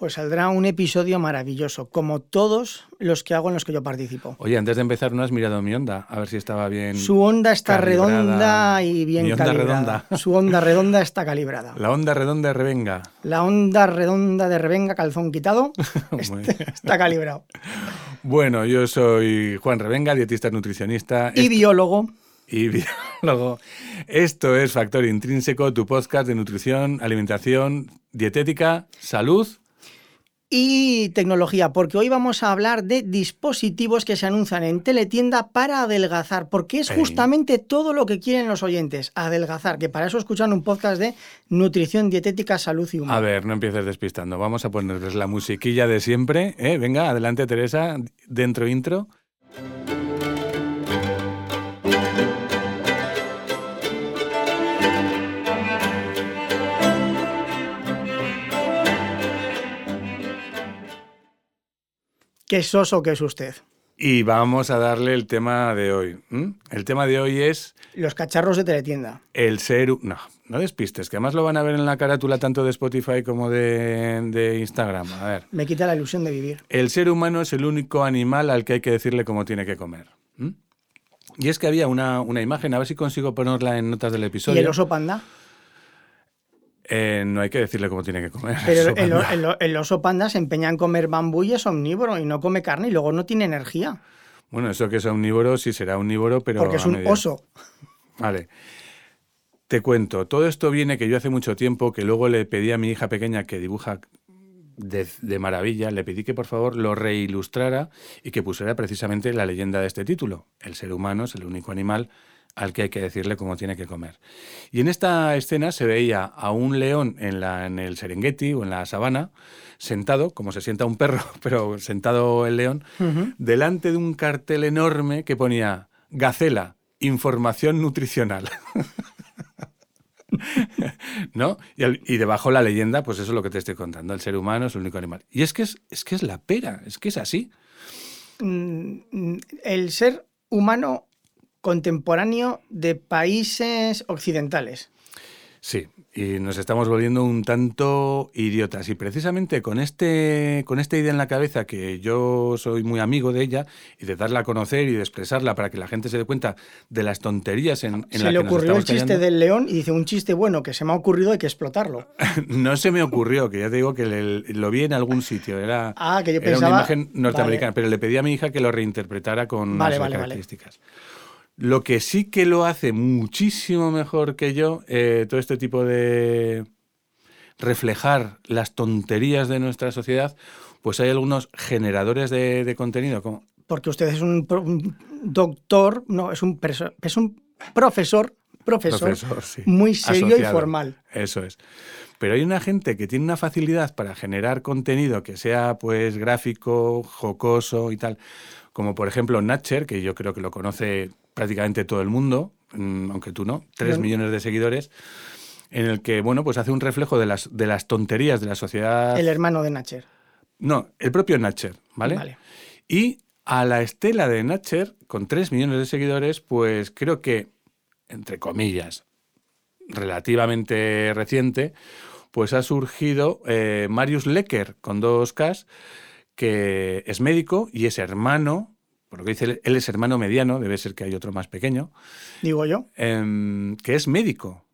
Pues saldrá un episodio maravilloso, como todos los que hago en los que yo participo. Oye, antes de empezar, ¿no has mirado mi onda? A ver si estaba bien. Su onda está calibrada. redonda y bien Mi onda calibrada. redonda. Su onda redonda está calibrada. La onda redonda de Revenga. La onda redonda de Revenga, calzón quitado, está, está calibrado. Bueno, yo soy Juan Revenga, dietista nutricionista Y biólogo. y biólogo. Esto es Factor Intrínseco, tu podcast de nutrición, alimentación, dietética, salud. Y tecnología, porque hoy vamos a hablar de dispositivos que se anuncian en teletienda para adelgazar, porque es justamente todo lo que quieren los oyentes, adelgazar, que para eso escuchan un podcast de nutrición, dietética, salud y humor. A ver, no empieces despistando. Vamos a ponerles la musiquilla de siempre. ¿eh? Venga, adelante, Teresa. Dentro intro. Qué soso que es usted. Y vamos a darle el tema de hoy. El tema de hoy es Los cacharros de teletienda. el ser... No, no despistes, que además lo van a ver en la carátula tanto de Spotify como de, de Instagram. A ver. Me quita la ilusión de vivir. El ser humano es el único animal al que hay que decirle cómo tiene que comer. Y es que había una, una imagen, a ver si consigo ponerla en notas del ¿Y episodio. el oso panda? Eh, no hay que decirle cómo tiene que comer. Pero el, panda. el- el oso panda se empeña en comer bambú y es omnívoro y no come carne y luego no tiene energía, Bueno, eso que es omnívoro sí será omnívoro, pero... porque es un medida. oso. Vale. Te cuento, todo esto viene que yo hace mucho tiempo, que luego le pedí a mi hija pequeña que dibuja de, de maravilla, le pedí que por favor lo reilustrara y que pusiera precisamente la leyenda de este título. El ser humano es el único animal al que hay que decirle cómo tiene que comer. Y en esta escena se veía a un león en, la, en el Serengeti o en la sabana, sentado, como se sienta un perro, pero sentado el león, delante de un cartel enorme que ponía Gacela, información nutricional. ¿No? Y, debajo la leyenda, pues eso es lo que te estoy contando. El ser humano es el único animal. Y es que es, es que es la pera, es que es así. Mm, el ser humano contemporáneo de países occidentales. Sí, y nos estamos volviendo un tanto idiotas. Y precisamente con, este, con esta idea en la cabeza, que yo soy muy amigo de ella, y de darla a conocer y de expresarla para que la gente se dé cuenta de las tonterías en, en se le que nos ocurrió el chiste callando. del león y dice un chiste bueno que se me ha ocurrido hay que explotarlo. No se me ocurrió, que ya te digo que le- lo vi en algún sitio. Era, Ah, que yo era pensaba- una imagen norteamericana, Vale. pero le pedí a mi hija que lo reinterpretara con Vale, vale, vale. Lo que sí que lo hace muchísimo mejor que yo, eh, todo este tipo de reflejar las tonterías de nuestra sociedad, pues hay algunos generadores de, de contenido, como Porque usted es un, doctor, no, es un, es un profesor, profesor, profesor, sí, muy serio y formal. Eso es. Pero hay una gente que tiene una facilidad para generar contenido que sea pues gráfico, jocoso y tal, como por ejemplo Natcher, que yo creo que lo conoce prácticamente todo el mundo, mm, aunque tú no, tres Yo- millones de seguidores, en el que bueno pues hace un reflejo de las de las tonterías de la sociedad. El hermano de Nacher. No, el propio Natcher, ¿vale? Vale. Y a la estela de Natcher, con 3 millones de seguidores, pues creo que, entre comillas, relativamente reciente, pues ha surgido eh, Marius Lecker, con dos Ks, que es médico y es hermano, por lo que dice él, es hermano mediano, debe ser que hay otro más pequeño, Digo yo. em, que es médico.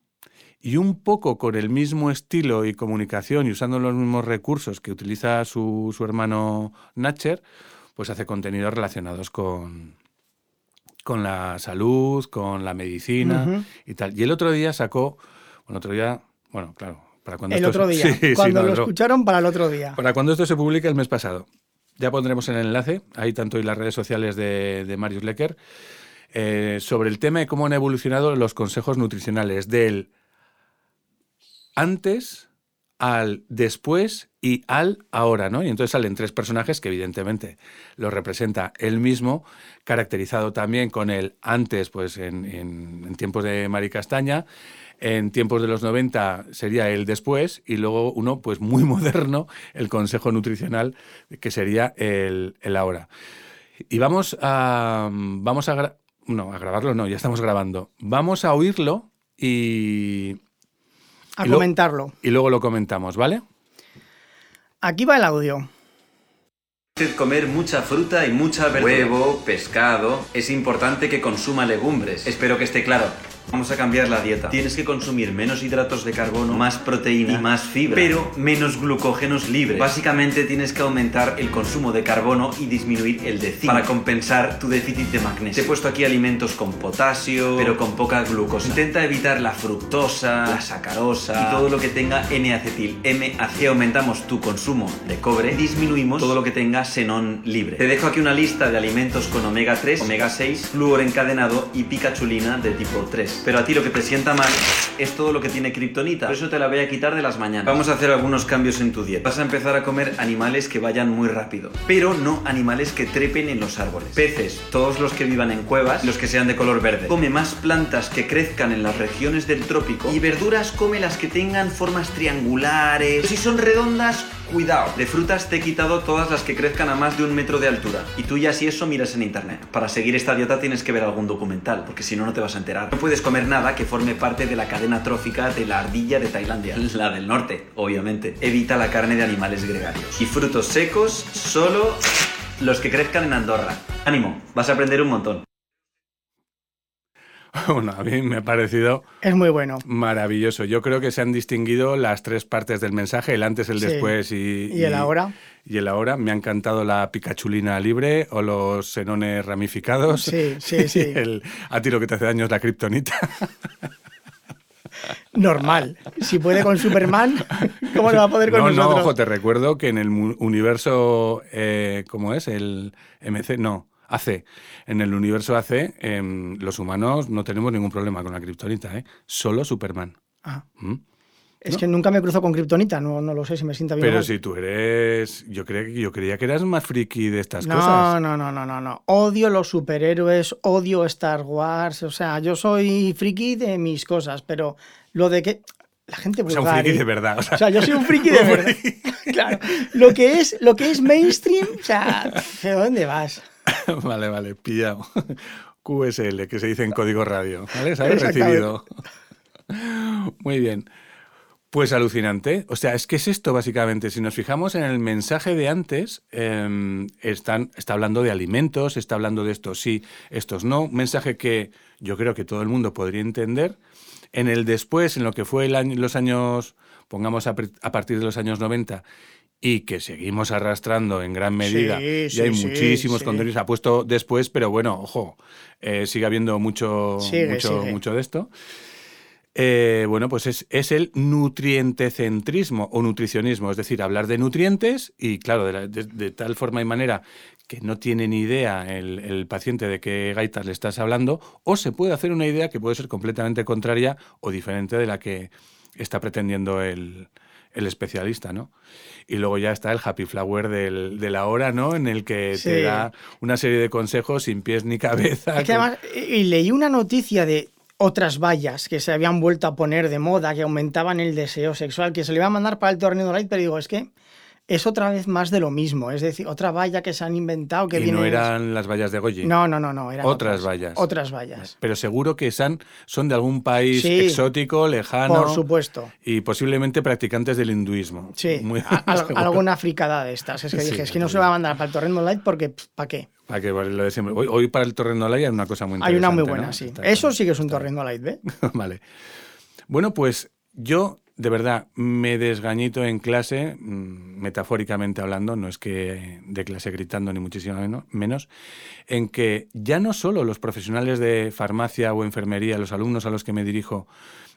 Y un poco con el mismo estilo y comunicación y usando los mismos recursos que utiliza su, su hermano Natcher, pues hace contenidos relacionados con, con la salud, con la medicina y tal. Y el otro día sacó, bueno, otro día, bueno, claro, para cuando El esto otro día. Sí, cuando no, lo no. escucharon para el otro día. Para cuando esto se publique el mes pasado. Ya pondremos el enlace, ahí tanto en las redes sociales de, de Marius Lecker, eh, sobre el tema de cómo han evolucionado los consejos nutricionales del antes al después y al ahora, ¿no? Y entonces salen tres personajes que evidentemente los representa él mismo, caracterizado también con el antes, pues en, en- en tiempos de Mari Castaña, en tiempos de los 90 sería el después y luego uno pues muy moderno, el consejo nutricional, que sería el, el ahora. Y vamos a, vamos a, no, a grabarlo, no, ya estamos grabando. Vamos a oírlo y, A y lo- comentarlo. y luego lo comentamos, ¿vale? Aquí va el audio. Comer mucha fruta y mucha verdura. Huevo, pescado. Es importante que consuma legumbres. Espero que esté claro. Vamos a cambiar la dieta. Tienes que consumir menos hidratos de carbono, más proteína y más fibra, pero menos glucógenos libres. Básicamente tienes que aumentar el consumo de carbono y disminuir el de zinc para compensar tu déficit de magnesio. Te he puesto aquí alimentos con potasio, pero con poca glucosa. Intenta evitar la fructosa, la sacarosa y todo lo que tenga N-acetil, MAC. Aumentamos tu consumo de cobre, disminuimos todo lo que tenga xenón libre. Te dejo aquí una lista de alimentos con omega 3, omega 6, flúor encadenado y picachulina de tipo 3. Pero a ti lo que te sienta mal es todo lo que tiene kriptonita. Por eso te la voy a quitar de las mañanas. Vamos a hacer algunos cambios en tu dieta. Vas a empezar a comer animales que vayan muy rápido, pero no animales que trepen en los árboles. Peces, todos los que vivan en cuevas, los que sean de color verde. Come más plantas que crezcan en las regiones del trópico y verduras come las que tengan formas triangulares. Si son redondas, cuidado. De frutas te he quitado todas las que crezcan a más de un metro de altura. Y tú ya si eso miras en internet. Para seguir esta dieta tienes que ver algún documental, porque si no, no te vas a enterar. No puedes comer nada que forme parte de la cadena trófica de la ardilla de Tailandia. La del norte, obviamente. Evita la carne de animales gregarios. Y frutos secos, solo los que crezcan en Andorra. Ánimo, vas a aprender un montón. Bueno, a mí me ha parecido... Es muy bueno. Maravilloso. Yo creo que se han distinguido las tres partes del mensaje, el antes, el después y... ¿Y el ahora? Y el ahora. Me ha encantado la picachulina libre o los senones ramificados. Sí, sí, sí. el, a ti lo que te hace daño es la kriptonita. Normal. Si puede con Superman, ¿cómo le va a poder con no, nosotros? No, ojo, te recuerdo que en el universo, eh, ¿cómo es? El MC, no. AC. En el universo AC, em, los humanos no tenemos ningún problema con la kriptonita, ¿eh? Solo Superman. Ah. ¿Mm? Es que nunca me cruzo con kriptonita, no, no lo sé si me sienta bien. Pero si tú eres. Yo, creo, yo creía que eras más friki de estas no, cosas. No, no, no, no, no. Odio los superhéroes, odio Star Wars. O sea, yo soy friki de mis cosas, pero lo de que. La gente vulgar, o sea, un friki de verdad. O sea, o sea yo soy un friki de verdad. claro. Lo que es, lo que es mainstream, o sea, ¿de dónde vas? vale, vale, pillado. QSL, que se dice en código radio. ¿Vale? ¿Sabes? Recibido. Muy bien. Pues alucinante. O sea, es que es esto básicamente. Si nos fijamos en el mensaje de antes, eh, están, está hablando de alimentos, está hablando de estos sí, estos no. Un mensaje que yo creo que todo el mundo podría entender. En el después, en lo que fue el año, los años, pongamos a, a partir de los años 90, y que seguimos arrastrando en gran medida. Sí, y hay sí, muchísimos sí. contenidos. Ha puesto después, pero bueno, ojo, eh, sigue habiendo mucho, Sigue, mucho, sigue. mucho de esto. Eh, bueno, pues es, es el nutrientecentrismo o nutricionismo, es decir, hablar de nutrientes y, claro, de, la- de- de tal forma y manera que no tiene ni idea el, el paciente de qué gaitas le estás hablando, o se puede hacer una idea que puede ser completamente contraria o diferente de la que está pretendiendo el, el especialista, ¿no? Y luego ya está el happy flower del, de la hora, ¿no? En el que Sí. te da una serie de consejos sin pies ni cabeza. Es que además, y leí una noticia de otras vallas que se habían vuelto a poner de moda, que aumentaban el deseo sexual, que se le iba a mandar para el torneo light, pero digo, es que es otra vez más de lo mismo. Es decir, otra valla que se han inventado que y viene. no eran las vallas de Goyi. No, no, no, no. Eran Otras vallas. Otras vallas. Pero seguro que son, son de algún país Sí. exótico, lejano. Por supuesto. Y posiblemente practicantes del hinduismo. Sí, Muy- al- alguna fricada de estas. Es que Sí, dije, es que no se va a mandar para el torneo light porque, ¿para qué? Para que lo de siempre. Hoy, hoy para el Torrendo Light hay una cosa muy Hay interesante. una muy buena, ¿no? sí. Está- Eso sí que es un torrendo light, ¿ve? vale. Bueno, pues yo, de verdad, me desgañito en clase, mm, metafóricamente hablando, no es que de clase gritando ni muchísimo menos, menos, en que ya no solo los profesionales de farmacia o enfermería, los alumnos a los que me dirijo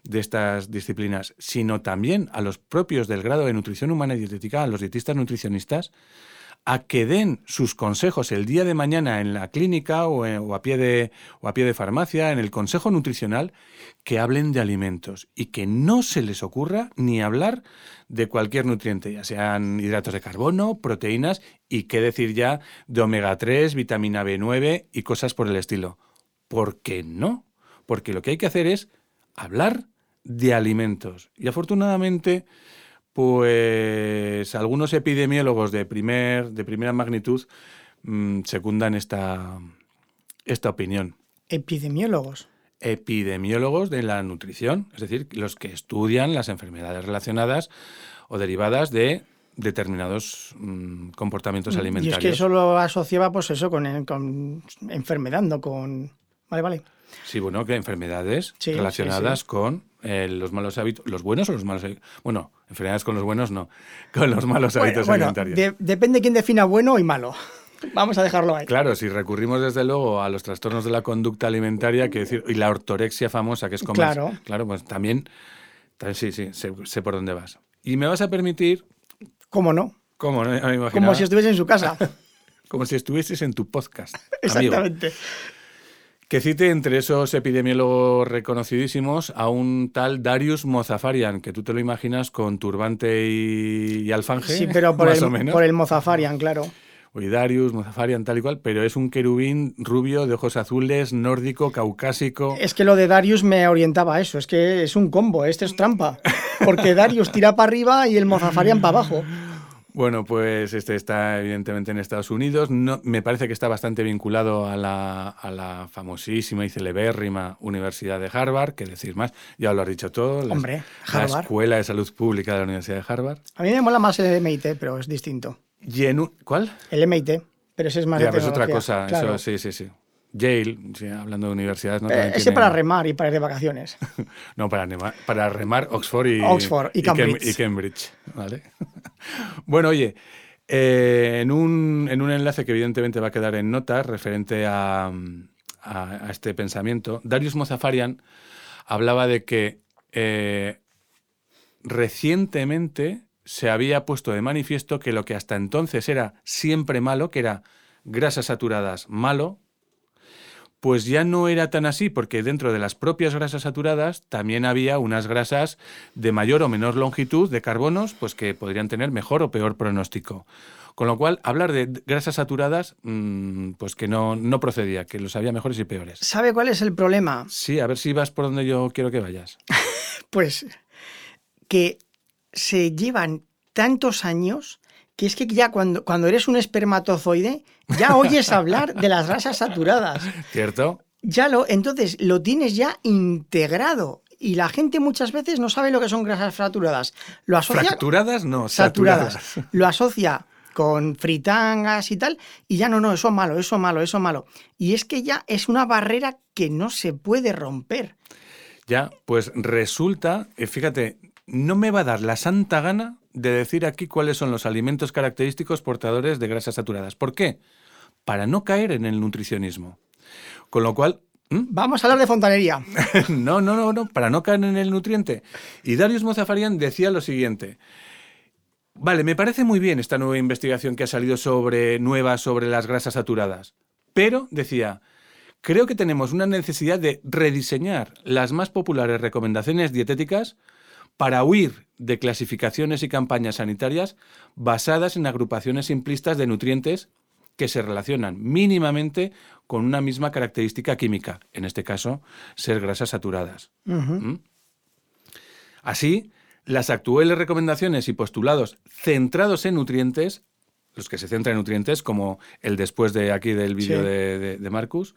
de estas disciplinas, sino también a los propios del grado de nutrición humana y dietética, a los dietistas nutricionistas, a que den sus consejos el día de mañana en la clínica o, en- o a pie de, o a pie de farmacia, en el consejo nutricional, que hablen de alimentos y que no se les ocurra ni hablar de cualquier nutriente, ya sean hidratos de carbono, proteínas y qué decir ya de omega 3, vitamina B9 y cosas por el estilo. ¿Por qué no? Porque lo que hay que hacer es hablar de alimentos. Y afortunadamente, pues algunos epidemiólogos de, primer, de primera magnitud mm, secundan esta, esta opinión. Epidemiólogos. Epidemiólogos de la nutrición, es decir, los que estudian las enfermedades relacionadas o derivadas de determinados mm, comportamientos Y alimentarios. es que eso lo asociaba, pues eso, con, con enfermedad, no con... Vale, vale. Sí, bueno, que enfermedades Sí, relacionadas sí, sí. con eh, los malos hábitos, los buenos o los malos hábitos. Bueno, enfermedades con los buenos no, con los malos Bueno, hábitos bueno, alimentarios. de- depende quién defina bueno y malo. Vamos a dejarlo ahí. Claro, si recurrimos desde luego a los trastornos de la conducta alimentaria, que decir, y la ortorexia famosa, que es comer. Claro. Claro, pues también, también sí, sí, sé, sé por dónde vas. Y me vas a permitir, ¿Cómo no? ¿cómo no? Me Como si estuviese en su casa. como si estuvieses en tu podcast. amigo. Que cite entre esos epidemiólogos reconocidísimos a un tal Darius Mozafarian, que tú te lo imaginas con turbante y, y alfanje, Sí, pero por más o el, menos. por el Mozafarian, claro. Oye, Darius, Mozafarian, tal y cual, pero es un querubín rubio, de ojos azules, nórdico, caucásico. Es que lo de Darius me orientaba a eso. Es que es un combo, este es trampa. Porque Darius tira para arriba y el Mozafarian para abajo. Bueno, pues este está evidentemente en Estados Unidos. No, me parece que está bastante vinculado a la, a la famosísima y celebérrima Universidad de Harvard, que decir más, ya lo has dicho todo. la- Hombre, la Harvard. Escuela de Salud Pública de la Universidad de Harvard. A mí me mola más el MIT, pero es distinto. Y en un- ¿Cuál? El MIT, pero ese es más Ya, de pero es otra cosa. claro. Eso, sí, sí, sí. Yale, sí, hablando de universidades, ¿no? Eh, ese tiene- para remar y para ir de vacaciones. No, para, nema- para remar Oxford y, Oxford y Cam- Cambridge. y Cambridge, ¿vale? bueno, oye, eh, en, un, en un enlace que evidentemente va a quedar en notas referente a, a- a este pensamiento, Darius Mozafarian hablaba de que eh, recientemente se había puesto de manifiesto que lo que hasta entonces era siempre malo, que era grasas saturadas malo, pues ya no era tan así, porque dentro de las propias grasas saturadas también había unas grasas de mayor o menor longitud de carbonos, pues que podrían tener mejor o peor pronóstico. Con lo cual, hablar de grasas saturadas, mm, pues que no, no procedía, que los había mejores y peores. ¿Sabe cuál es el problema? Sí, a ver si vas por donde yo quiero que vayas. Pues que se llevan tantos años que es que ya cuando, cuando eres un espermatozoide ya oyes hablar de las grasas saturadas. ¿Cierto? Ya lo, entonces lo tienes ya integrado. Y la gente muchas veces no sabe lo que son grasas saturadas. Lo asocia Fracturadas, no, saturadas. saturadas. Lo asocia con fritangas y tal, y ya no, no, eso malo, eso malo, eso malo. Y es que ya es una barrera que no se puede romper. Ya, pues resulta, eh, fíjate, no me va a dar la santa gana de decir aquí cuáles son los alimentos característicos portadores de grasas saturadas. ¿Por qué? Para no caer en el nutricionismo. Con lo cual. Vamos a hablar de fontanería. no, no, no, no, para no caer en el nutriente. Y Darius Mozafarian decía lo siguiente. Vale, me parece muy bien esta nueva investigación que ha salido sobre nueva sobre las grasas saturadas. Pero, decía, creo que tenemos una necesidad de rediseñar las más populares recomendaciones dietéticas para huir de clasificaciones y campañas sanitarias basadas en agrupaciones simplistas de nutrientes que se relacionan mínimamente con una misma característica química, en este caso, ser grasas saturadas. ¿Mm? Así, las actuales recomendaciones y postulados centrados en nutrientes, los que se centran en nutrientes, como el después de aquí del vídeo Sí. de, de- de Marcus,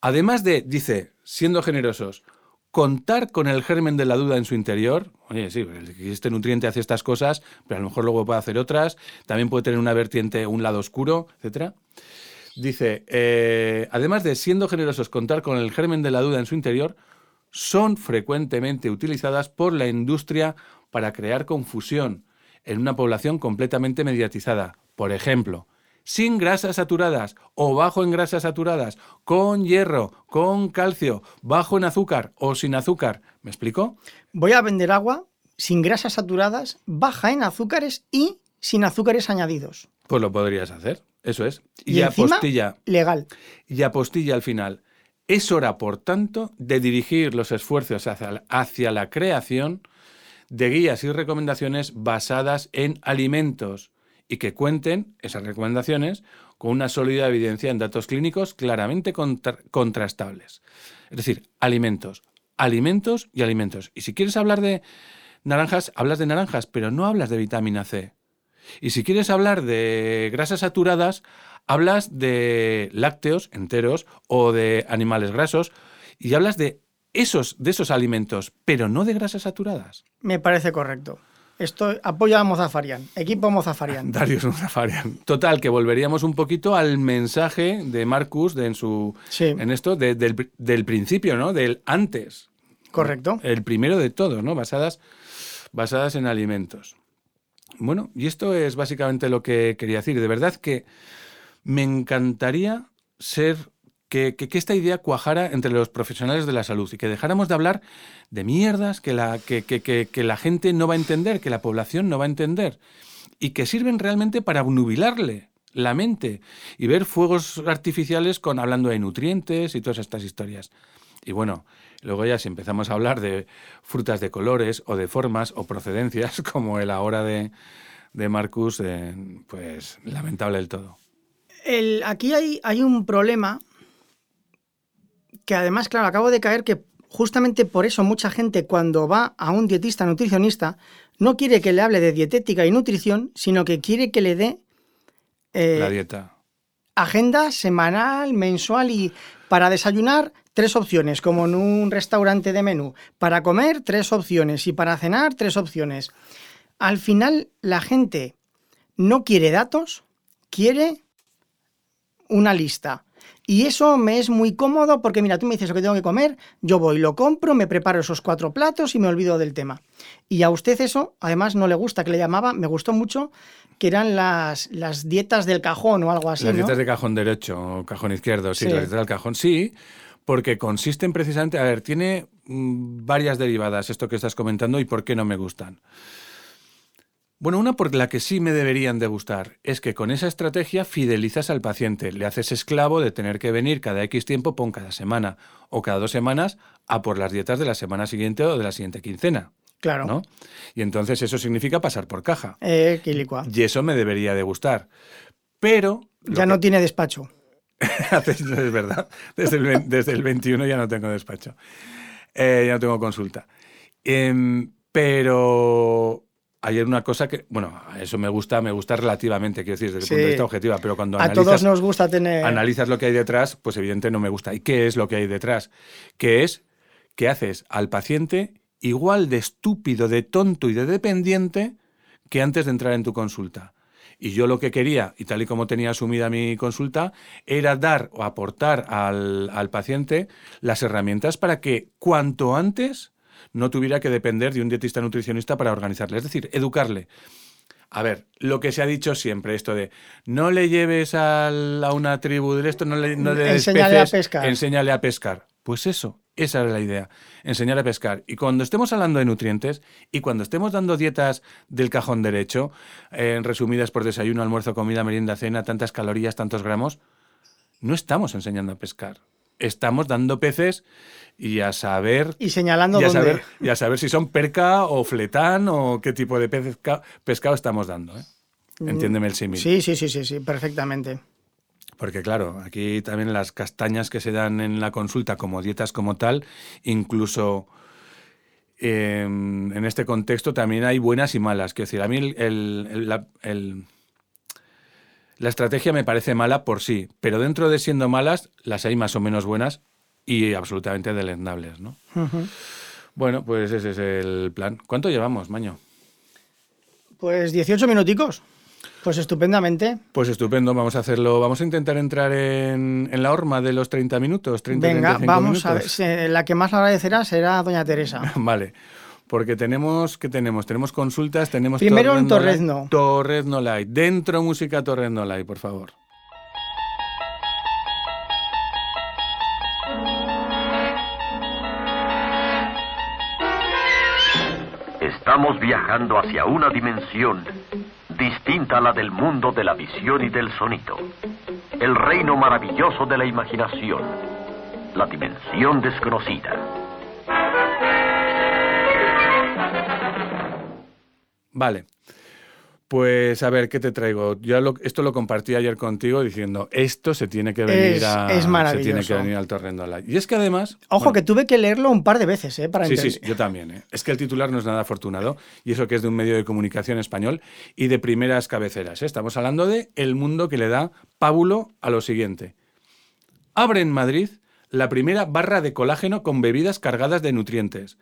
además de, dice, siendo generosos, contar con el germen de la duda en su interior, oye, sí, este nutriente hace estas cosas, pero a lo mejor luego puede hacer otras, también puede tener una vertiente, un lado oscuro, etcétera. Dice, eh, además de siendo generosos contar con el germen de la duda en su interior, son frecuentemente utilizadas por la industria para crear confusión en una población completamente mediatizada. Por ejemplo, sin grasas saturadas o bajo en grasas saturadas, con hierro, con calcio, bajo en azúcar o sin azúcar. ¿Me explico? Voy a vender agua sin grasas saturadas, baja en azúcares y sin azúcares añadidos. Pues lo podrías hacer. Eso es. Y, apostilla. Legal. y apostilla al final. Es hora, por tanto, de dirigir los esfuerzos hacia la, hacia la creación de guías y recomendaciones basadas en alimentos y que cuenten esas recomendaciones con una sólida evidencia en datos clínicos claramente contra- contrastables. Es decir, alimentos, alimentos y alimentos. Y si quieres hablar de naranjas, hablas de naranjas, pero no hablas de vitamina C. Y si quieres hablar de grasas saturadas, hablas de lácteos enteros o de animales grasos y hablas de esos, de esos alimentos, pero no de grasas saturadas. Me parece correcto. Esto apoya a Mozafarian, equipo Mozafarian. Darius Mozafarian. Total, que volveríamos un poquito al mensaje de Marcus de en su Sí. en esto de- del, del principio, ¿no? Del antes. Correcto. El primero de todos, ¿no? Basadas, basadas en alimentos. Bueno, y esto es básicamente lo que quería decir. De verdad que me encantaría ser que, esta idea cuajara entre los profesionales de la salud y que dejáramos de hablar de mierdas que la, que, la gente no va a entender, que la población no va a entender y que sirven realmente para nubilarle la mente y ver fuegos artificiales con hablando de nutrientes y todas estas historias. Y bueno, luego ya si empezamos a hablar de frutas de colores o de formas o procedencias, como el ahora de, de Marcus, eh, pues lamentable del todo. El- aquí hay, hay un problema que además, claro, acabo de caer que justamente por eso mucha gente cuando va a un dietista nutricionista no quiere que le hable de dietética y nutrición, sino que quiere que le dé eh, la dieta. agenda semanal, mensual y para desayunar tres opciones, como en un restaurante de menú. Para comer tres opciones y para cenar tres opciones. Al final la gente no quiere datos, quiere una lista. Y eso me es muy cómodo porque mira, tú me dices lo que tengo que comer, yo voy, lo compro, me preparo esos cuatro platos y me olvido del tema. Y a usted eso, además, no le gusta, que le llamaba, me gustó mucho, que eran las, las dietas del cajón o algo así. Las ¿no? dietas de cajón derecho o cajón izquierdo, sí, Sí. las dietas del cajón, sí, porque consisten precisamente, a ver, tiene mm, varias derivadas esto que estás comentando y por qué no me gustan. Bueno, una por la que sí me deberían de gustar es que con esa estrategia fidelizas al paciente, le haces esclavo de tener que venir cada X tiempo, pon cada semana o cada dos semanas a por las dietas de la semana siguiente o de la siguiente quincena, Claro. ¿no? Y entonces eso significa pasar por caja. Eh, quilicua. Y eso me debería de gustar. Pero... Ya que- no tiene despacho. Es verdad. Desde el, desde el 21 ya no tengo despacho. Eh, ya no tengo consulta. Em, pero hay una cosa que, bueno, eso me gusta, me gusta relativamente, quiero decir, desde el punto de vista objetivo, pero cuando A todos analizas, nos gusta tener. analizas lo que hay detrás, pues evidente no me gusta. ¿Y qué es lo que hay detrás? Que es que haces al paciente igual de estúpido, de tonto y de dependiente que antes de entrar en tu consulta. Y yo lo que quería, y tal y como tenía asumida mi consulta, era dar o aportar al, al paciente las herramientas para que cuanto antes no tuviera que depender de un dietista nutricionista para organizarle. Es decir, educarle. A ver, lo que se ha dicho siempre, esto de no le lleves al- a una tribu de esto, no le, no le Enséñale a pescar. enséñale a pescar. Pues eso, esa era la idea, enseñar a pescar. Y cuando estemos hablando de nutrientes y cuando estemos dando dietas del cajón derecho, eh, resumidas por desayuno, almuerzo, comida, merienda, cena, tantas calorías, tantos gramos, no estamos enseñando a pescar. Estamos dando peces y a saber Y señalando y a, dónde. saber, y a saber si son perca o fletán o qué tipo de pesca- pescado estamos dando. ¿eh? Entiéndeme el símil. Mm. Sí, sí, sí, sí, sí, perfectamente. Porque claro, aquí también las castañas que se dan en la consulta como dietas como tal, incluso eh, en este contexto también hay buenas y malas. Quiero decir, a mí el- el- el- la, el- la estrategia me parece mala por sí, pero dentro de siendo malas, las hay más o menos buenas y absolutamente deleznables, ¿no? Bueno, pues ese es el plan. ¿Cuánto llevamos, Maño? Pues 18 minuticos. Pues estupendamente. Pues estupendo, vamos a hacerlo. Vamos a intentar entrar en, en la horma de los 30 minutos. 30, Venga, 35 vamos a ver. La que más agradecerá será Doña Teresa. Vale. Porque tenemos, ¿qué tenemos? Tenemos consultas, tenemos... Primero en Torrezno Torrezno. Light. Torrezno Light. Dentro música Torrezno Light, por favor. Estamos viajando hacia una dimensión distinta a la del mundo de la visión y del sonido. El reino maravilloso de la imaginación. La dimensión desconocida. Vale. Pues a ver, ¿qué te traigo? Yo lo- esto lo compartí ayer contigo diciendo, esto se tiene que venir Es- a... es Se tiene que venir al Torrezno Light. Y es que además... Ojo, bueno, que tuve que leerlo un par de veces, ¿eh? Para sí, entender. sí, yo también. ¿eh? Es que el titular no es nada afortunado y eso que es de un medio de comunicación español y de primeras cabeceras. ¿eh? Estamos hablando de el mundo que le da pábulo a lo siguiente. Abre en Madrid la primera barra de colágeno con bebidas cargadas de nutrientes.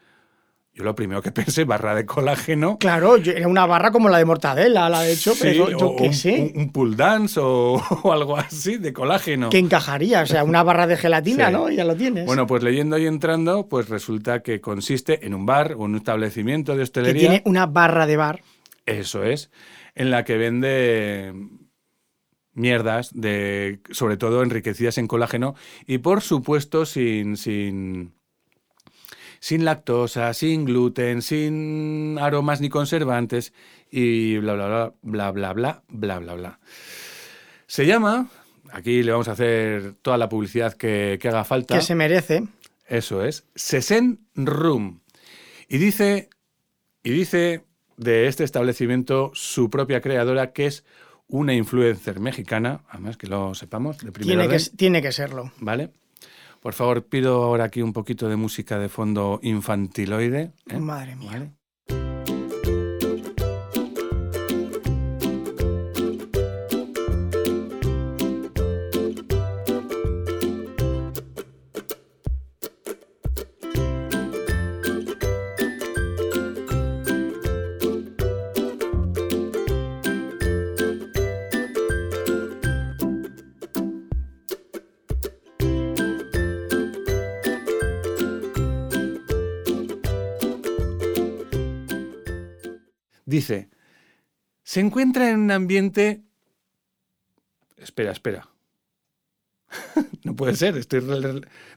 Yo lo primero que pensé, barra de colágeno. Claro, yo- era una barra como la de mortadela, la de hecho, Sí, pero yo qué un, sé. un- pull dance o, o algo así de colágeno. que encajaría, o sea, una barra de gelatina, Sí. ¿no? Ya lo tienes. Bueno, pues leyendo y entrando, pues resulta que consiste en un bar o un establecimiento de que hostelería. tiene una barra de bar. Eso es, en la que vende mierdas, de, sobre todo enriquecidas en colágeno y por supuesto sin, sin, sin lactosa, sin gluten, sin aromas ni conservantes y bla, bla, bla, bla, bla, bla, bla, bla, bla. Se llama, aquí le vamos a hacer toda la publicidad que, que haga falta. que se merece. Eso es. Sesen Room. Y dice, y dice de este establecimiento su propia creadora, que es una influencer mexicana, además que lo sepamos, de primer Tiene que, tiene que serlo. ¿vale? Por favor, pido ahora aquí un poquito de música de fondo infantiloide. ¿eh? Madre mía. ¿Vale? Dice, se encuentra en un ambiente... Espera, espera. no puede ser, estoy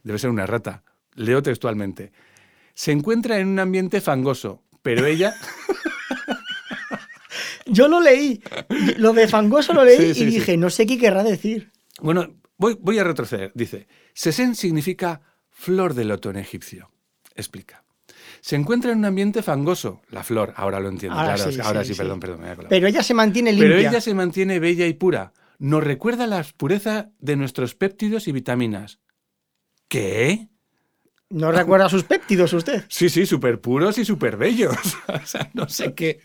debe ser una rata. Leo textualmente. Se encuentra en un ambiente fangoso, pero ella... Yo lo leí. Lo de fangoso lo leí Sí, sí, y sí. dije, no sé qué querrá decir. Bueno, voy, voy a retroceder. Dice, Sesen significa flor de loto en egipcio. Explica. Se encuentra en un ambiente fangoso. La flor, ahora lo entiendo. Ahora claro, sí, ahora sí, sí, sí. perdón, perdón. me. Pero ella se mantiene limpia. Pero ella se mantiene bella y pura. Nos recuerda la pureza de nuestros péptidos y vitaminas. ¿Qué? ¿No recuerda sus péptidos usted? Sí, sí, súper puros y súper bellos. o sea, no sé qué.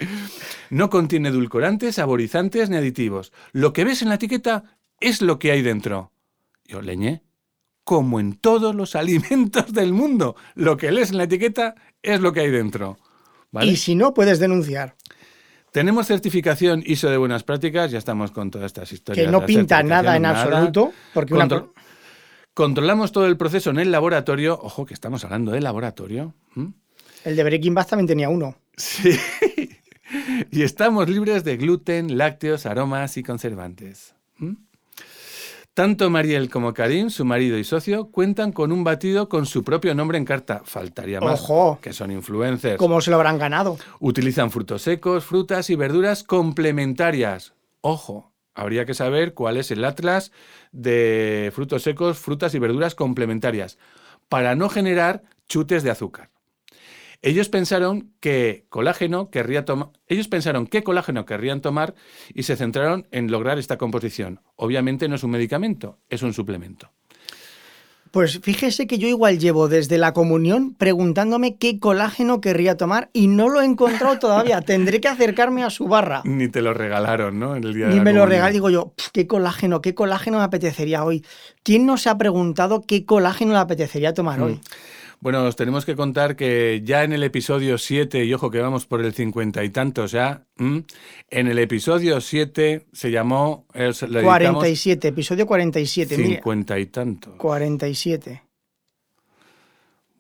No contiene edulcorantes, saborizantes ni aditivos. Lo que ves en la etiqueta es lo que hay dentro. Yo leñé. Como en todos los alimentos del mundo. Lo que lees en la etiqueta es lo que hay dentro. ¿Vale? Y si no, puedes denunciar. Tenemos certificación ISO de buenas prácticas, ya estamos con todas estas historias. Que no pinta nada en absoluto. Porque una Controlamos todo el proceso en el laboratorio. Ojo, que estamos hablando de laboratorio. El de Breaking Bad también tenía uno. Sí. y estamos libres de gluten, lácteos, aromas y conservantes. ¿m? Tanto Mariel como Karim, su marido y socio, cuentan con un batido con su propio nombre en carta. Faltaría más. Ojo. Que son influencers. ¿Cómo se lo habrán ganado? Utilizan frutos secos, frutas y verduras complementarias. Ojo, habría que saber cuál es el atlas de frutos secos, frutas y verduras complementarias para no generar chutes de azúcar. Ellos pensaron que colágeno querría tomar. Ellos pensaron qué colágeno querrían tomar y se centraron en lograr esta composición. Obviamente no es un medicamento, es un suplemento. Pues fíjese que yo igual llevo desde la comunión preguntándome qué colágeno querría tomar y no lo he encontrado todavía. Tendré que acercarme a su barra. Ni te lo regalaron, ¿no? En el día de Ni la me lo comunión. regal, digo yo, "Pf, qué colágeno, qué colágeno me apetecería hoy. ¿Quién no se ha preguntado qué colágeno le apetecería tomar hoy? Bueno, os tenemos que contar que ya en el episodio 7, y ojo que vamos por el cincuenta y tantos ya, ¿m? en el episodio 7 se llamó, eh, le dedicamos 47, episodio 47. Mira, cincuenta y tantos. 47.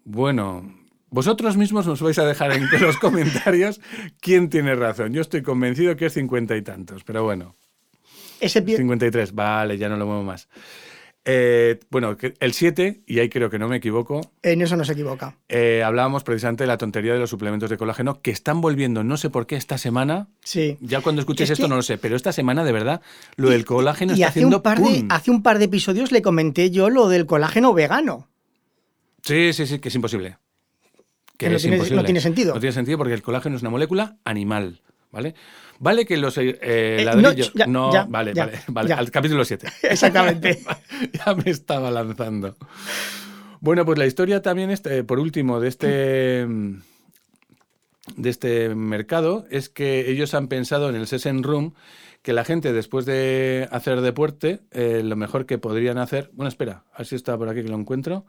Bueno, vosotros mismos nos vais a dejar en los comentarios quién tiene razón. Yo estoy convencido que es cincuenta y tantos, pero bueno, Ese pie- 53, vale, ya no lo muevo más. Eh, bueno, el 7, y ahí creo que no me equivoco, en eso no se equivoca. eh, hablábamos precisamente de la tontería de los suplementos de colágeno que están volviendo, no sé por qué, esta semana. Sí. Ya cuando escuches Es esto que- no lo sé, pero esta semana de verdad lo del colágeno Y está hace haciendo un, par de, hace un par de episodios le comenté yo lo del colágeno vegano. Sí, sí, sí, que es imposible. Que no tiene- no tiene sentido. No tiene sentido porque el colágeno es una molécula animal, ¿vale? Vale que los eh, Eh, ladrillos... no, ya, no, ya, vale, ya, vale, vale. Al capítulo 7. Exactamente. ya me estaba lanzando. Bueno, pues la historia también, este, por último, de este, de este mercado es que ellos han pensado en el Session Room que la gente después de hacer deporte, eh, lo mejor que podrían hacer... Bueno, espera, a ver si está por aquí que lo encuentro.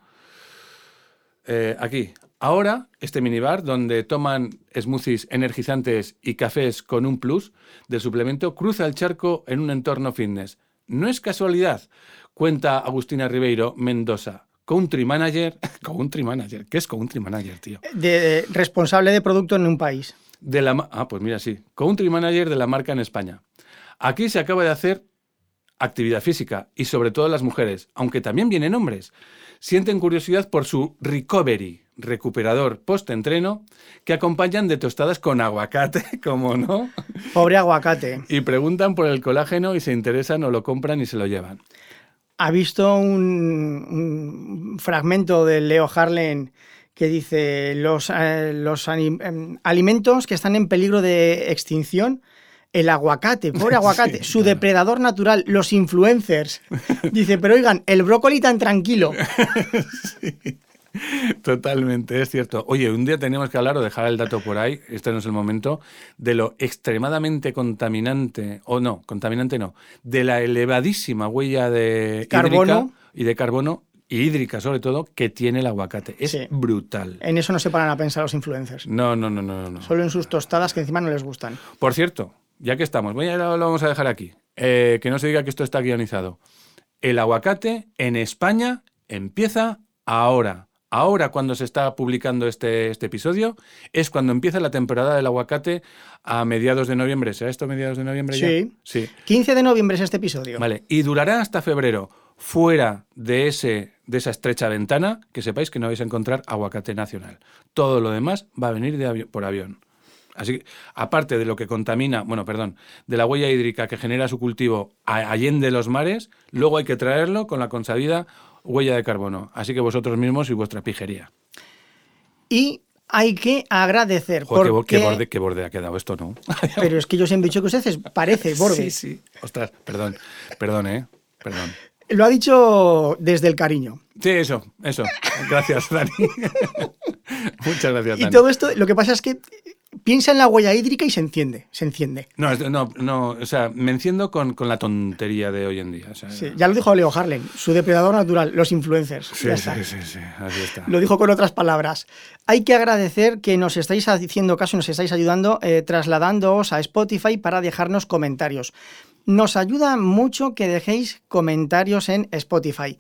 Eh, aquí, ahora este minibar donde toman smoothies energizantes y cafés con un plus del suplemento cruza el charco en un entorno fitness. No es casualidad, cuenta Agustina Ribeiro Mendoza, country manager, country manager, ¿qué es country manager, tío? De, responsable de producto en un país. De la, ah, pues mira, sí, country manager de la marca en España. Aquí se acaba de hacer actividad física y sobre todo las mujeres, aunque también vienen hombres, sienten curiosidad por su recovery, recuperador post-entreno, que acompañan de tostadas con aguacate, como no, Pobre aguacate. y preguntan por el colágeno y se interesan o lo compran y se lo llevan. ha visto un, un fragmento de Leo Harlen que dice los, eh, los em, alimentos que están en peligro de extinción. El aguacate, pobre aguacate, su depredador natural, los influencers. Dice, pero oigan, el brócoli tan tranquilo. Totalmente, es cierto. Oye, un día tenemos que hablar o dejar el dato por ahí, este no es el momento, de lo extremadamente contaminante, o no, contaminante no, de la elevadísima huella de Carbono. y de carbono, y hídrica sobre todo, que tiene el aguacate. Es Sí. brutal. En eso no se paran a pensar los influencers. No, no, no, no, no. Solo en sus tostadas que encima no les gustan. Por cierto, ya que estamos, voy a, lo vamos a dejar aquí, eh, que no se diga que esto está guionizado. El aguacate en España empieza ahora. Ahora, cuando se está publicando este, este episodio, es cuando empieza la temporada del aguacate a mediados de noviembre. ¿Será esto mediados de noviembre ya? Sí. Sí. 15 de noviembre es este episodio. Vale. Y durará hasta febrero. Fuera de, ese, de esa estrecha ventana, que sepáis que no vais a encontrar aguacate nacional. Todo lo demás va a venir de avi- por avión. Así que, aparte de lo que contamina, bueno, perdón, de la huella hídrica que genera su cultivo allende los mares, luego hay que traerlo con la consabida huella de carbono. Así que vosotros mismos y vuestra pijería. Y hay que agradecer. Joder, qué, bo- qué porque- borde, qué borde ha quedado esto, ¿no? Pero es que yo siempre he dicho que ustedes parece borde. Sí, sí. Ostras, perdón, perdón, ¿eh? Perdón. Lo ha dicho desde el cariño. Sí, eso, eso. Gracias, Dani. Muchas gracias, Y Dani. todo esto, lo que pasa es que piensa en la huella hídrica y se enciende, se enciende. No, no, no, o sea, me enciendo con, con la tontería de hoy en día. o sea, Sí, ya lo dijo Leo Harlen, su depredador natural, los influencers. sí, Ya sí, está. sí, sí, así está. Lo dijo con otras palabras. Hay que agradecer que nos estáis haciendo caso y nos estáis ayudando eh, trasladándoos a Spotify para dejarnos comentarios. Nos ayuda mucho que dejéis comentarios en Spotify.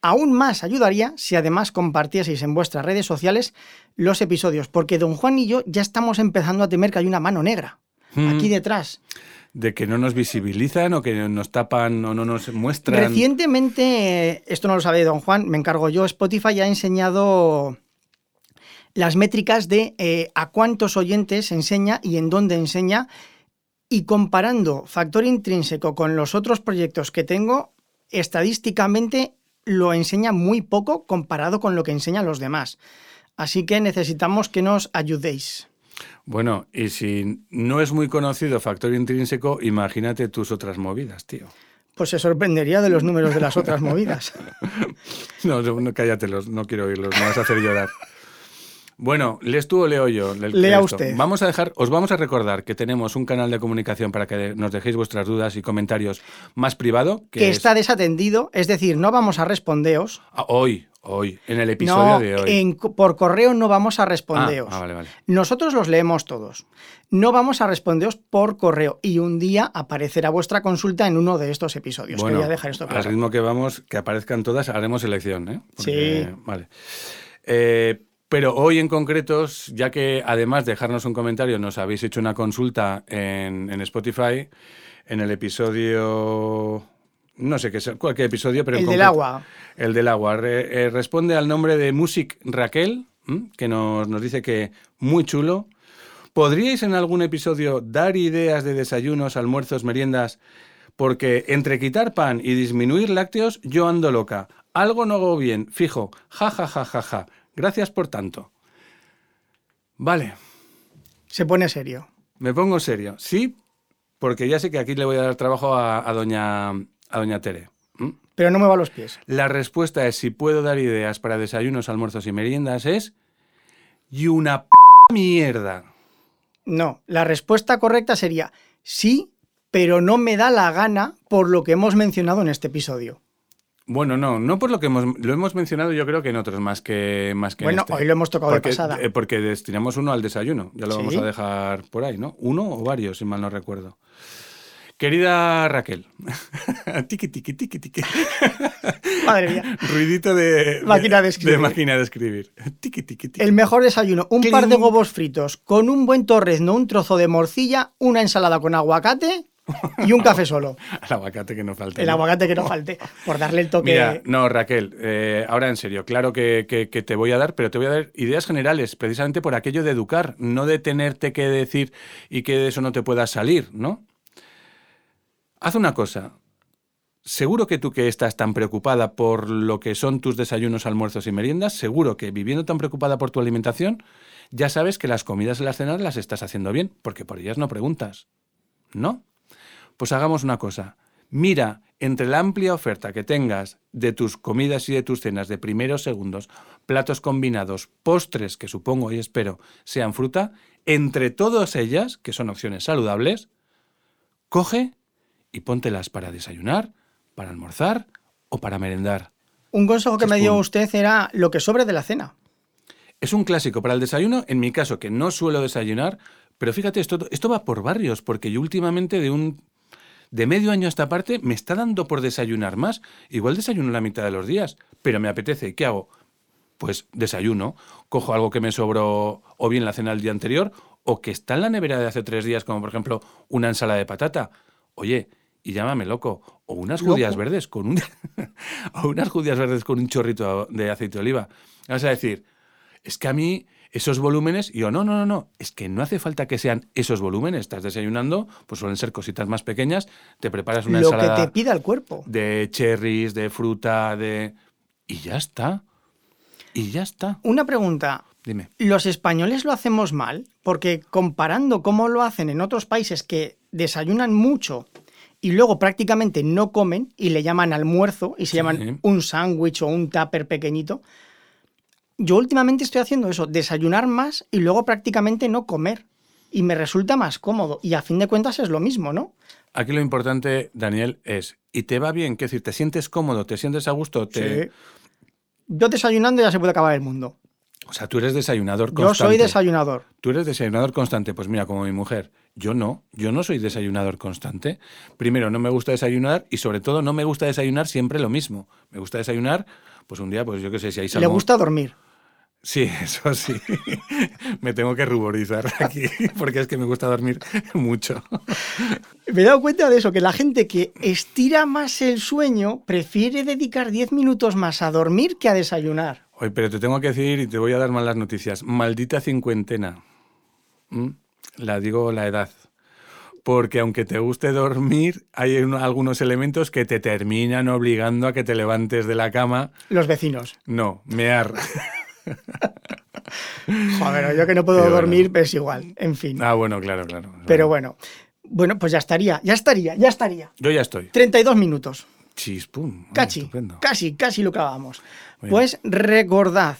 Aún más ayudaría si además compartieseis en vuestras redes sociales los episodios, porque don Juan y yo ya estamos empezando a temer que hay una mano negra Mm. aquí detrás. De que no nos visibilizan o que nos tapan o no nos muestran. Recientemente, esto no lo sabe don Juan, me encargo yo, Spotify ha enseñado las métricas de eh, a cuántos oyentes enseña y en dónde enseña. Y comparando factor intrínseco con los otros proyectos que tengo, estadísticamente lo enseña muy poco comparado con lo que enseñan los demás. Así que necesitamos que nos ayudéis. Bueno, y si no es muy conocido factor intrínseco, imagínate tus otras movidas, tío. Pues se sorprendería de los números de las otras movidas. No, no, no, cállatelos, no quiero oírlos, me vas a hacer llorar. Bueno, ¿lees tú o leo yo? Lea esto? usted. Vamos a dejar, os vamos a recordar que tenemos un canal de comunicación para que nos dejéis vuestras dudas y comentarios más privado, que, Que es está desatendido, es decir, no vamos a respondeos. Ah, hoy, hoy, en el episodio No, de hoy. en- por correo no vamos a respondeos. ah, vale, vale. Nosotros los leemos todos. No vamos a respondeos por correo y un día aparecerá vuestra consulta en uno de estos episodios. Bueno, Quería dejar esto al claro. ritmo que vamos, que aparezcan todas, haremos elección, ¿eh? Sí. Vale. Eh, pero hoy en concreto, ya que además de dejarnos un comentario, nos habéis hecho una consulta en, en Spotify, en el episodio... No sé qué es, cualquier episodio, pero El del agua. El del agua. Re- eh, responde al nombre de Music Raquel, ¿m? que nos, nos dice que muy chulo. ¿Podríais en algún episodio dar ideas de desayunos, almuerzos, meriendas? Porque entre quitar pan y disminuir lácteos, yo ando loca. Algo no hago bien, fijo. Ja, ja, ja, ja, ja. Gracias por tanto. Vale, Se pone serio. me pongo serio. Sí, porque ya sé que aquí le voy a dar trabajo a, a doña, a doña Tere. Pero no me va a los pies. La respuesta es si puedo dar ideas para desayunos, almuerzos y meriendas es y una p mierda. No, la respuesta correcta sería sí, pero no me da la gana por lo que hemos mencionado en este episodio. Bueno, no, no por lo que hemos, lo hemos mencionado yo creo que en otros más que más que en Bueno, este. hoy lo hemos tocado de pasada. eh, porque destinamos uno al desayuno, ya lo Sí. vamos a dejar por ahí, ¿no? Uno o varios, si mal no recuerdo. Querida Raquel, tiki tiki tiki tiki. Madre mía. Ruidito de Máquina de escribir. máquina de escribir. Tiki tiki tiki. El mejor desayuno, un Cling. par de huevos fritos con un buen torrezno, un trozo de morcilla, una ensalada con aguacate y un café solo. El aguacate que no falta. El ¿no? aguacate que no falte, por darle el toque. Mira, no, Raquel, eh, ahora en serio, claro que, que- que te voy a dar, pero te voy a dar ideas generales, precisamente por aquello de educar, no de tenerte que decir y que de eso no te puedas salir, ¿no? Haz una cosa. Seguro que tú que estás tan preocupada por lo que son tus desayunos, almuerzos y meriendas, seguro que viviendo tan preocupada por tu alimentación, ya sabes que las comidas y las cenas las estás haciendo bien, porque por ellas no preguntas. ¿No? Pues hagamos una cosa. Mira entre la amplia oferta que tengas de tus comidas y de tus cenas de primeros, segundos, platos combinados, postres, que supongo y espero sean fruta, entre todas ellas, que son opciones saludables, coge y póntelas para desayunar, para almorzar o para merendar. Un consejo que me dio usted era lo que sobre de la cena. Es un clásico para el desayuno, en mi caso, que no suelo desayunar, pero fíjate, esto, esto va por barrios, porque yo últimamente de un de medio año a esta parte me está dando por desayunar más. Igual desayuno la mitad de los días, pero me apetece. ¿Qué hago? Pues desayuno, cojo algo que me sobró o bien la cena del día anterior o que está en la nevera de hace tres días, como por ejemplo una ensalada de patata. Oye, y llámame loco, o unas Loco. judías verdes con un o unas judías verdes con un chorrito de aceite de oliva. Vas a decir, es que a mí esos volúmenes, y yo, no, no, no, no, es que no hace falta que sean esos volúmenes. Estás desayunando, pues suelen ser cositas más pequeñas, te preparas una Lo que ensalada te pida el cuerpo. de cherries, de fruta, de... Y ya está. Y ya está. Una pregunta. Dime. ¿Los españoles lo hacemos mal? Porque comparando cómo lo hacen en otros países que desayunan mucho y luego prácticamente no comen y le llaman almuerzo y se Sí. llaman un sándwich o un tupper pequeñito, yo últimamente estoy haciendo eso, desayunar más y luego prácticamente no comer. Y me resulta más cómodo. Y a fin de cuentas es lo mismo, ¿no? Aquí lo importante, Daniel, es, ¿y te va bien? ¿Qué decir? ¿Te sientes cómodo? ¿Te sientes a gusto? Te... Sí. Yo desayunando ya se puede acabar el mundo. O sea, tú eres desayunador Yo constante. soy desayunador. Tú eres desayunador constante. Pues mira, como mi mujer. Yo no. Yo no soy desayunador constante. Primero, no me gusta desayunar y sobre todo no me gusta desayunar siempre lo mismo. Me gusta desayunar, pues un día, pues yo qué sé, si hay Le salmón. gusta dormir. Sí, eso sí. me tengo que ruborizar aquí porque es que me gusta dormir mucho. Me he dado cuenta de eso, que la gente que estira más el sueño prefiere dedicar 10 minutos más a dormir que a desayunar. Oye, pero te tengo que decir y te voy a dar malas noticias. Maldita cincuentena. ¿Mm? La digo la edad. Porque aunque te guste dormir, hay un- algunos elementos que te terminan obligando a que te levantes de la cama. Los vecinos. No, mear. Joder, yo que no puedo Sí, bueno. dormir, pues igual. En fin. Ah, bueno, claro, claro. Pero bueno. Bueno, pues ya estaría, ya estaría, ya estaría. Yo ya estoy. 32 minutos. Chispum. Casi, casi, casi lo clavamos. Muy Pues recordad,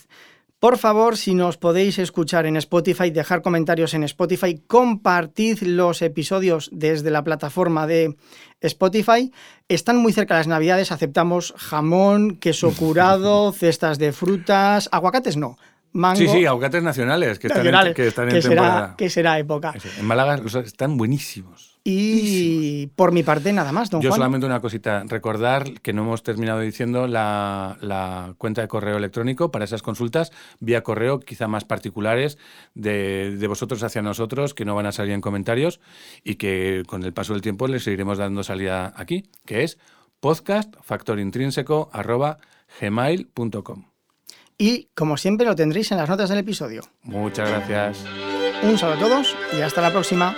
por favor, si nos podéis escuchar en Spotify, dejar comentarios en Spotify, compartid los episodios desde la plataforma de Spotify. Están muy cerca las navidades, aceptamos jamón, queso curado, cestas de frutas, aguacates no, mango. Sí, sí, aguacates nacionales que están nacionales, en, que están en que será, temporada. que será época. Eso, En Málaga o sea, están buenísimos. Y por mi parte, nada más, don Yo Juan. solamente una cosita, recordar que no hemos terminado diciendo la, la cuenta de correo electrónico para esas consultas vía correo, quizá más particulares, de, de vosotros hacia nosotros, que no van a salir en comentarios y que con el paso del tiempo les seguiremos dando salida aquí, que es podcastfactorintrínseco.gmail.com. Y como siempre, lo tendréis en las notas del episodio. Muchas gracias. Un saludo a todos y hasta la próxima.